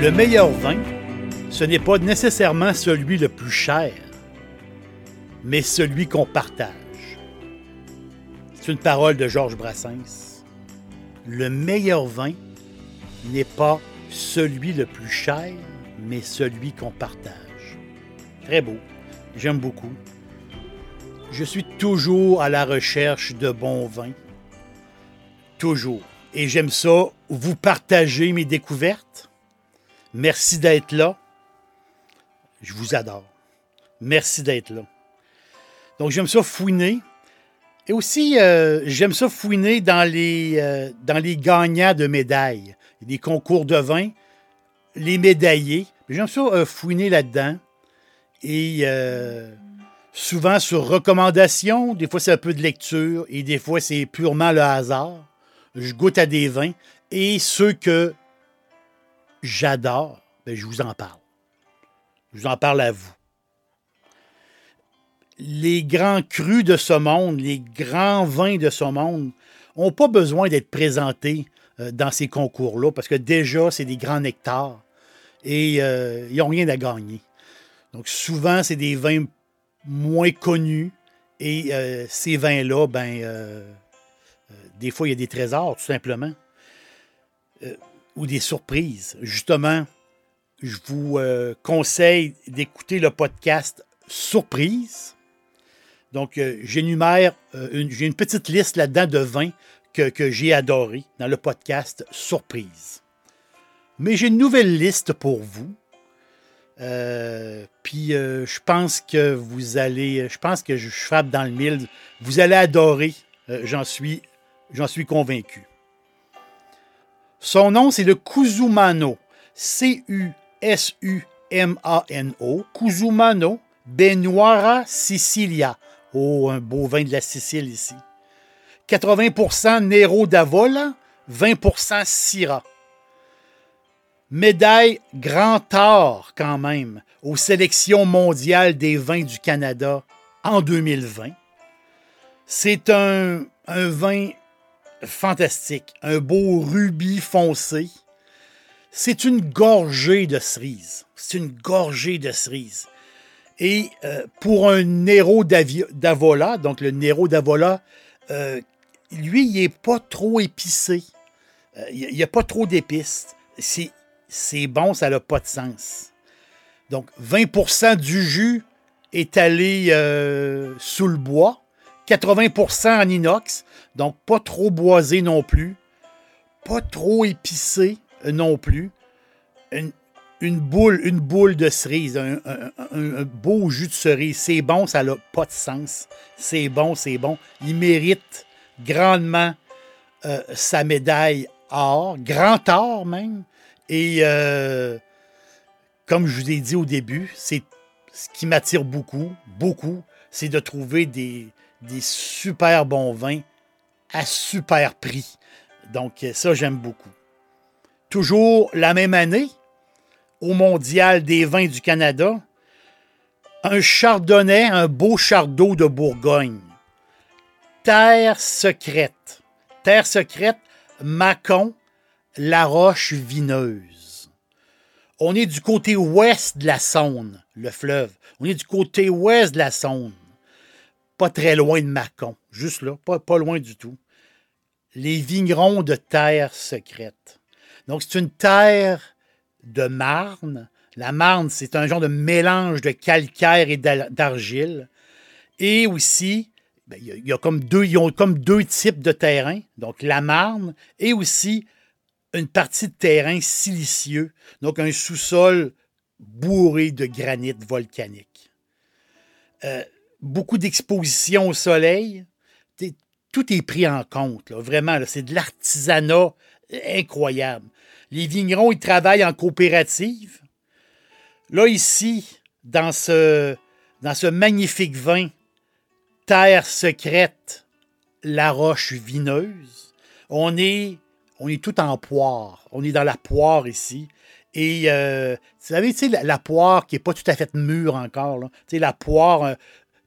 Le meilleur vin, ce n'est pas nécessairement celui le plus cher, mais celui qu'on partage. C'est une parole de Georges Brassens. Le meilleur vin n'est pas celui le plus cher, mais celui qu'on partage. Très beau. J'aime beaucoup. Je suis toujours à la recherche de bons vins. Toujours. Et j'aime ça, vous partager mes découvertes Merci d'être là. Je vous adore. Merci d'être là. Donc, j'aime ça fouiner. Et aussi, euh, j'aime ça fouiner dans les, euh, dans les gagnants de médailles. des concours de vin, les médaillés. J'aime ça euh, fouiner là-dedans. Et souvent sur recommandation, des fois c'est un peu de lecture et des fois c'est purement le hasard. Je goûte à des vins et ceux que j'adore, ben, je vous en parle. Je vous en parle à vous. Les grands crus de ce monde, les grands vins de ce monde, n'ont pas besoin d'être présentés euh, dans ces concours-là parce que déjà, c'est des grands nectars et euh, ils n'ont rien à gagner. Donc souvent, c'est des vins moins connus et euh, ces vins-là, ben, des fois, il y a des trésors, tout simplement ou des surprises. Justement, je vous euh, conseille d'écouter le podcast Surprise. Donc, euh, j'énumère, euh, j'ai une petite liste là-dedans de vins que, que j'ai adoré dans le podcast Surprise. Mais j'ai une nouvelle liste pour vous. Puis je pense que vous allez, je pense que je frappe dans le mille. Vous allez adorer, j'en suis, j'en suis convaincu. Son nom, c'est le Cusumano. C-U-S-U-M-A-N-O. Cusumano Benoira Sicilia. Oh, un beau vin de la Sicile ici. 80% Nero d'Avola, 20% Syrah. Médaille Grand Or, quand même, aux sélections mondiales des vins du Canada en 2020. C'est un, vin fantastique. Un beau rubis foncé. C'est une gorgée de cerises. C'est une gorgée de cerises. Et euh, pour un Nero d'Avola, donc le Nero d'Avola, euh, lui, il n'est pas trop épicé. Euh, il n'y a pas trop d'épices. C'est bon, ça n'a pas de sens. Donc, 20% du jus est allé sous le bois, 80% en inox. Donc, pas trop boisé non plus. Pas trop épicé euh, non plus. Une, boule, une boule de cerise, un, beau jus de cerise. C'est bon, ça n'a pas de sens. C'est bon, c'est bon. Il mérite grandement euh, sa médaille or, grand or même. Et euh, comme je vous ai dit au début, ce qui m'attire beaucoup, beaucoup, c'est de trouver des, des super bons vins à super prix. Donc, ça, j'aime beaucoup. Toujours la même année, au Mondial des vins du Canada, un chardonnay, un beau chardot de Bourgogne. Terre secrète. Terre secrète, Mâcon, la roche vineuse. On est du côté ouest de la Saône, le fleuve. On est du côté ouest de la Saône. Pas très loin de Mâcon, juste là, pas, loin du tout. Les vignerons de terre secrète. Donc, c'est une terre de marne. La marne, c'est un genre de mélange de calcaire et d'argile. Et aussi, ben, il y, a comme deux, ils ont comme deux types de terrain. Donc, la marne et aussi une partie de terrain silicieux. Donc, un sous-sol bourré de granit volcanique. Euh, beaucoup d'expositions au soleil. Tout est pris en compte, vraiment. C'est de l'artisanat incroyable. Les vignerons, ils travaillent en coopérative. Là, ici, dans ce magnifique vin, Terre secrète, la roche vineuse, on est, on est tout en poire. On est dans la poire ici. Et euh, vous savez, la, poire qui n'est pas tout à fait mûre encore. La poire, euh,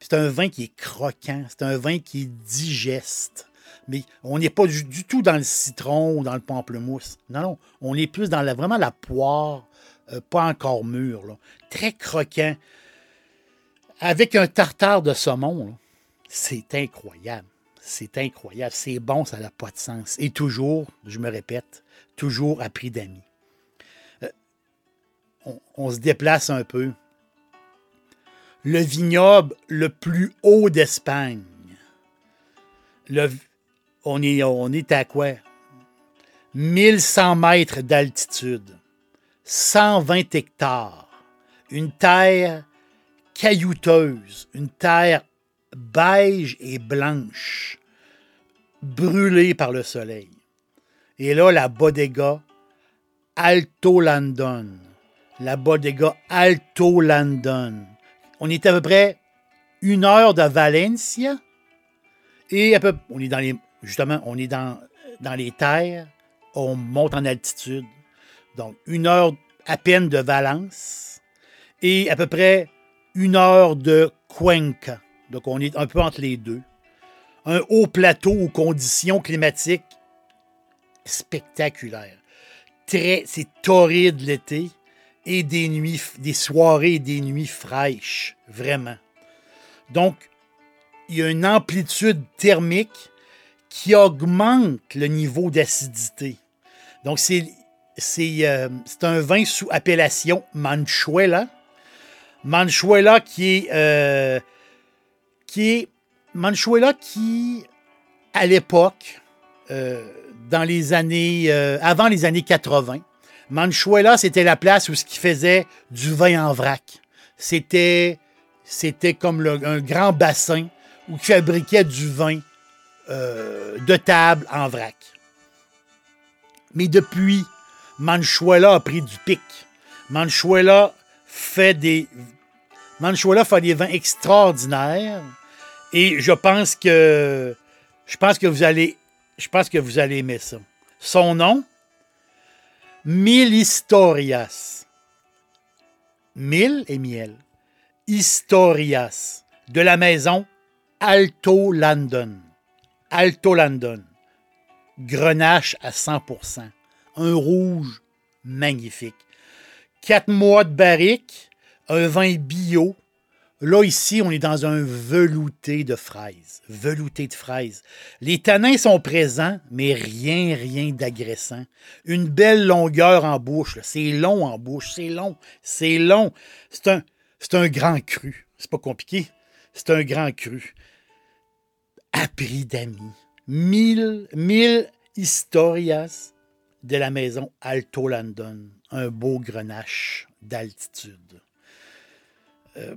c'est un vin qui est croquant. C'est un vin qui est digeste mais on n'est pas du, tout dans le citron ou dans le pamplemousse. Non, non, on est plus dans vraiment la poire, euh, pas encore mûre, très croquant, avec un tartare de saumon. C'est incroyable. C'est incroyable. C'est bon, ça n'a pas de sens. Et toujours, je me répète, toujours à prix d'amis. Euh, on, se déplace un peu. Le vignoble le plus haut d'Espagne. On est, on est à quoi? 1100 mètres d'altitude, 120 hectares, une terre caillouteuse, une terre beige et blanche, brûlée par le soleil. Et là, la bodega Alto Landon. La bodega Alto Landon. On est à peu près une heure de Valencia et à peu, on est dans les justement, on est dans, dans les terres, on monte en altitude. Donc, une heure à peine de Valence et à peu près une heure de Cuenca. Donc, on est un peu entre les deux. Un haut plateau aux conditions climatiques spectaculaires. Très, c'est torride l'été et des nuits, des soirées et des nuits fraîches, vraiment. Donc, il y a une amplitude thermique qui augmente le niveau d'acidité. Donc, c'est, euh, un vin sous appellation Manchuela. Manchuela qui est, euh, qui est Manchuela qui, à l'époque, euh, dans les années, avant les années 80, Manchuela, c'était la place où ce qui faisait du vin en vrac. C'était, c'était comme un grand bassin où qui fabriquait du vin euh, de table en vrac. Mais depuis, Manchuela a pris du pic. Manchuela fait des Manchuela fait des vins extraordinaires et je pense que je pense que vous allez je pense que vous allez aimer ça. Son nom Mille Historias. Mille et miel. Historias de la maison Alto London. Alto London. Grenache à 100%. Un rouge magnifique. Quatre mois de barrique, un vin bio. Là, ici, on est dans un velouté de fraises. Velouté de fraises. Les tanins sont présents, mais rien, rien d'agressant. Une belle longueur en bouche. C'est long en bouche. C'est long. C'est long. C'est un, un grand cru. C'est pas compliqué. C'est un grand cru à d'amis. Mille, mille historias de la maison Alto London. Un beau grenache d'altitude. Euh,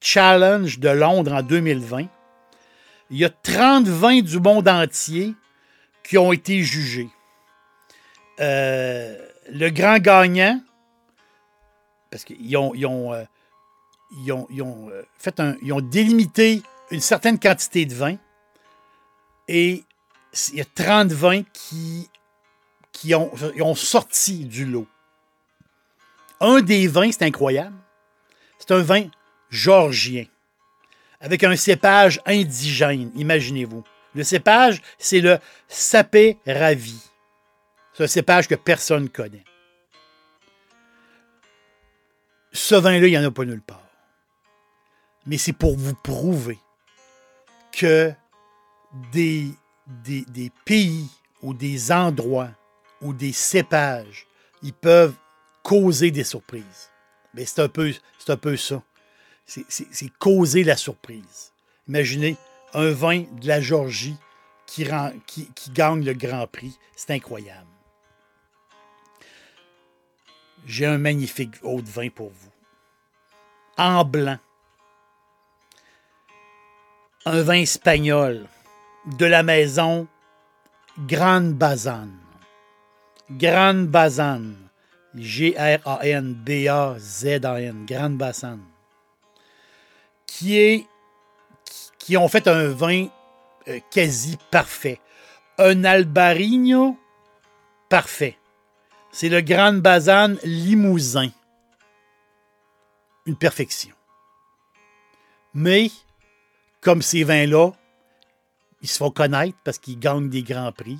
Challenge de Londres en 2020, il y a 30 vins du monde entier qui ont été jugés. Euh, le grand gagnant, parce qu'ils ont, euh, euh, fait un, délimité une certaine quantité de vin et il y a 30 vins qui, qui ont, ont sorti du lot. Un des vins, c'est incroyable, c'est un vin georgien avec un cépage indigène, imaginez-vous. Le cépage, c'est le sapé ravi. C'est un cépage que personne ne connaît. Ce vin-là, il n'y en a pas nulle part. Mais c'est pour vous prouver que des, pays ou des endroits ou des cépages, ils peuvent causer des surprises. Mais c'est un c'est un peu ça. C'est causer la surprise. Imaginez un vin de la Georgie qui, gagne le Grand Prix. C'est incroyable. J'ai un magnifique haut de vin pour vous. En blanc. Un vin espagnol de la maison Grande Bazane. Grande Bazane. G-R-A-N-B-A-Z-A-N. Grande Bazane. Qui est. Ont fait un vin euh, quasi parfait. Un Albarino parfait. C'est le Grand Bazane Limousin. Une perfection. Mais, comme ces vins-là, ils se font connaître parce qu'ils gagnent des grands prix,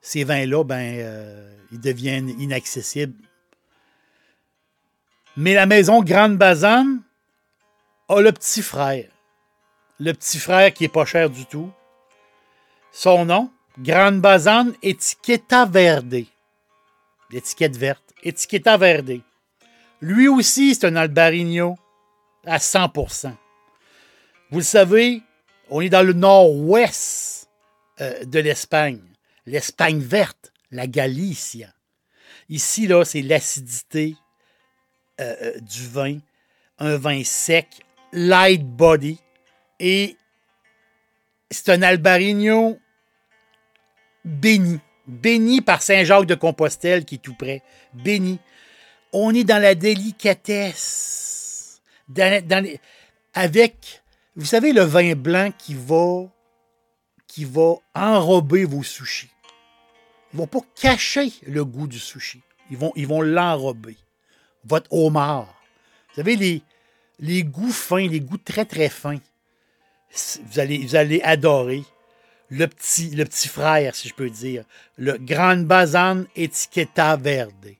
ces vins-là, ben, euh, ils deviennent inaccessibles. Mais la maison Grande Bazane a le petit frère. Le petit frère qui est pas cher du tout. Son nom, Grande Bazane Etiqueta Verde l'étiquette verte, Etiquetta Verde. Lui aussi, c'est un Albarino à 100%. Vous le savez, on est dans le nord-ouest euh, de l'Espagne. L'Espagne verte, la Galicia. Ici, là, c'est l'acidité euh, euh, du vin. Un vin sec, light body. Et c'est un Albarino béni béni par Saint-Jacques de Compostelle qui est tout près. Béni. On est dans la délicatesse. avec, vous savez, le vin blanc qui va, qui va enrober vos sushis. Ils vont pas cacher le goût du sushi. Ils vont, ils vont l'enrober. Votre homard. Vous savez, les, les goûts fins, les goûts très, très fins. Vous allez, adorer le petit, le petit frère, si je peux dire, le Grand Bazan Etiqueta Verde.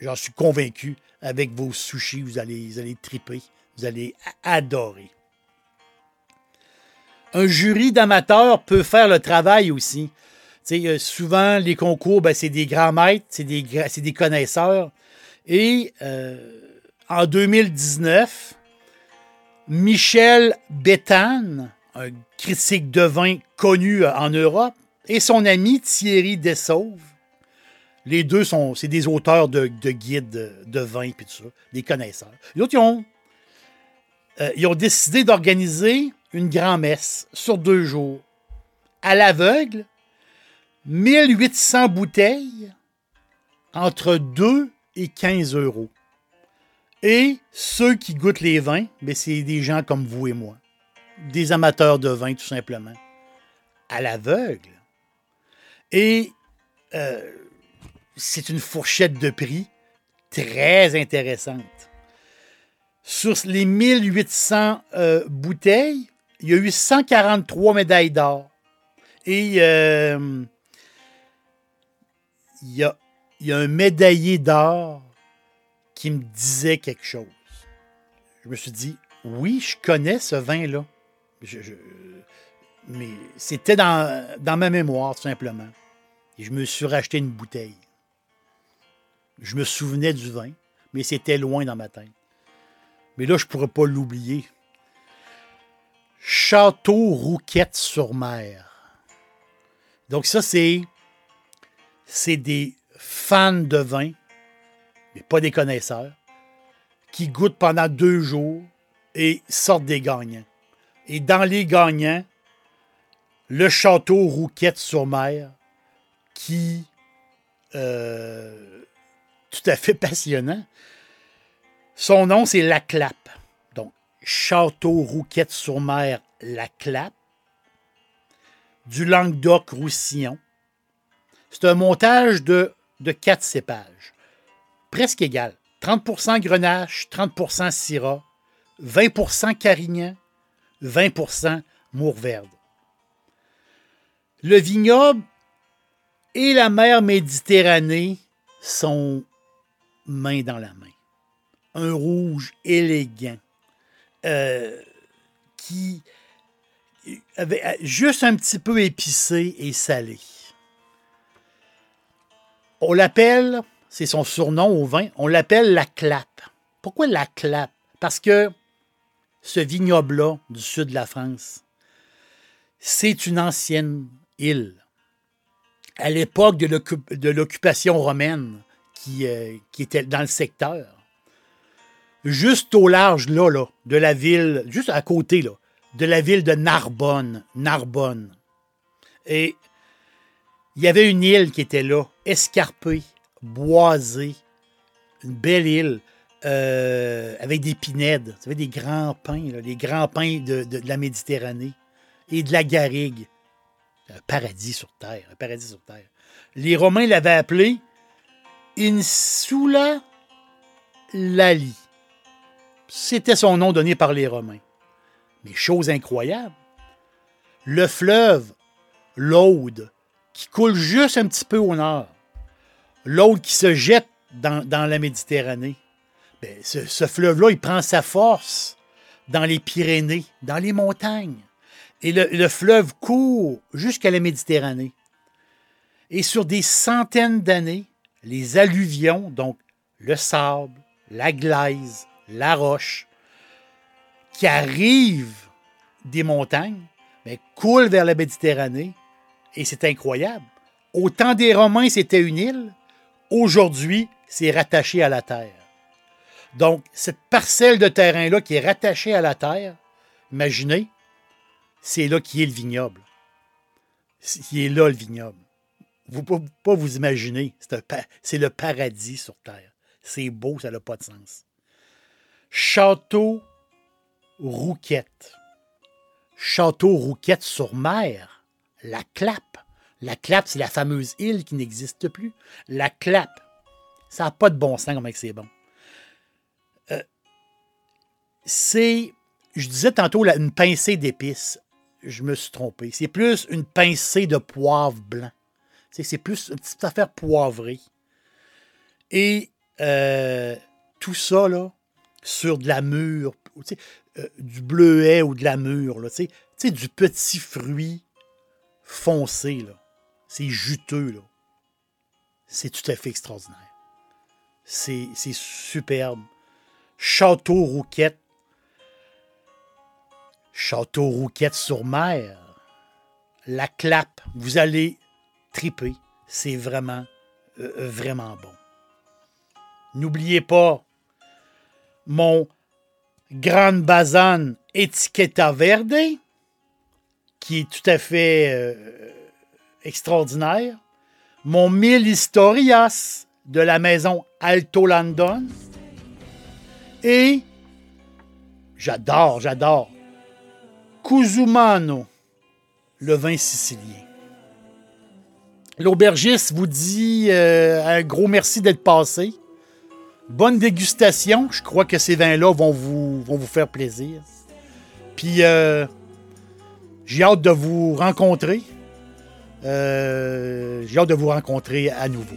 J'en suis convaincu, avec vos sushis, vous allez, vous triper, vous allez adorer. Un jury d'amateurs peut faire le travail aussi. sais, souvent, les concours, ben, c'est des grands maîtres, c'est des, des connaisseurs. Et euh, en 2019, Michel Béthane, un critique de vin connu euh, en Europe, et son ami Thierry Dessauve. Les deux sont c'est des auteurs de, guides de vin et tout ça, des connaisseurs. Les ont, euh, ont décidé d'organiser une grand-messe sur deux jours, à l'aveugle, 1800 bouteilles, entre 2 et 15 euros. Et ceux qui goûtent les vins, ben, c'est des gens comme vous et moi des amateurs de vin, tout simplement, à l'aveugle. Et euh, c'est une fourchette de prix très intéressante. Sur les 1800 euh, bouteilles, il y a eu 143 médailles d'or. Et euh, il, y a, il y a un médaillé d'or qui me disait quelque chose. Je me suis dit, oui, je connais ce vin-là mais c'était dans, ma mémoire, tout simplement. Et je me suis racheté une bouteille. Je me souvenais du vin, mais c'était loin dans ma tête. Mais là, je ne pourrais pas l'oublier. Château Rouquette-sur-Mer. Donc ça, c'est, c'est des fans de vin, pas des connaisseurs, qui goûtent pendant deux jours et sortent des gagnants. Et dans les gagnants, le château Rouquette-sur-Mer, qui euh, tout à fait passionnant. Son nom, c'est La Clappe. Donc, Château Rouquette-sur-Mer, La Clappe, du Languedoc-Roussillon. C'est un montage de, de quatre cépages, presque égal. 30% Grenache, 30% Syrah, 20% Carignan, 20% Mourverde. Le vignoble et la mer Méditerranée sont main dans la main. Un rouge élégant euh, qui avait euh, juste un petit peu épicé et salé. On l'appelle, c'est son surnom au vin, on l'appelle la clappe. Pourquoi la clappe? Parce que ce vignoble-là du sud de la France, c'est une ancienne île. À l'époque de l'occupation romaine qui, euh, qui, était dans le secteur, juste au large là, de la ville, juste à côté là, de la ville de Narbonne, Narbonne. Et il y avait une île qui était là, escarpée, boisée, une belle île. Euh, avec des pinèdes, vous savez, des grands pins, les grands pins de, la Méditerranée et de la garrigue. Un paradis sur terre, un paradis sur terre. Les Romains l'avaient appelé Insula Lali. C'était son nom donné par les Romains. Mais chose incroyable, le fleuve, l'Aude, qui coule juste un petit peu au nord, l'Aude qui se jette dans, la Méditerranée, ben, ce, fleuve-là, il prend sa force dans les Pyrénées, dans les montagnes. Et le, le fleuve court jusqu'à la Méditerranée. Et sur des centaines d'années, les alluvions, donc le sable, la glaise, la roche, qui arrivent des montagnes, mais coulent vers la Méditerranée. Et c'est incroyable. Au temps des Romains, c'était une île. Aujourd'hui, c'est rattaché à la terre. Donc, cette parcelle de terrain-là qui est rattachée à la terre, imaginez, c'est là qui est le vignoble. Qui est là le vignoble. Vous ne pouvez pas vous imaginer. C'est le paradis sur terre. C'est beau, ça n'a pas de sens. Château Rouquette. Château Rouquette sur mer. La Clappe. La Clappe, c'est la fameuse île qui n'existe plus. La Clappe. Ça n'a pas de bon sens comme c'est bon. Euh, c'est, je disais tantôt, une pincée d'épices. Je me suis trompé. C'est plus une pincée de poivre blanc. C'est plus une petite affaire poivrée. Et euh, tout ça, là, sur de la mûre, euh, du bleuet ou de la mûre, là, du petit fruit foncé, là. C'est juteux, là. C'est tout à fait extraordinaire. C'est superbe. Château Rouquette. Château Rouquette sur mer. La clappe. Vous allez triper. C'est vraiment, euh, vraiment bon. N'oubliez pas mon Grande Bazan Etiqueta Verde, qui est tout à fait euh, extraordinaire. Mon Mille Historias de la maison Alto London. Et j'adore, j'adore. Cusumano, le vin sicilien. L'aubergiste vous dit euh, un gros merci d'être passé. Bonne dégustation. Je crois que ces vins-là vont vous, vont vous faire plaisir. Puis, euh, j'ai hâte de vous rencontrer. Euh, j'ai hâte de vous rencontrer à nouveau.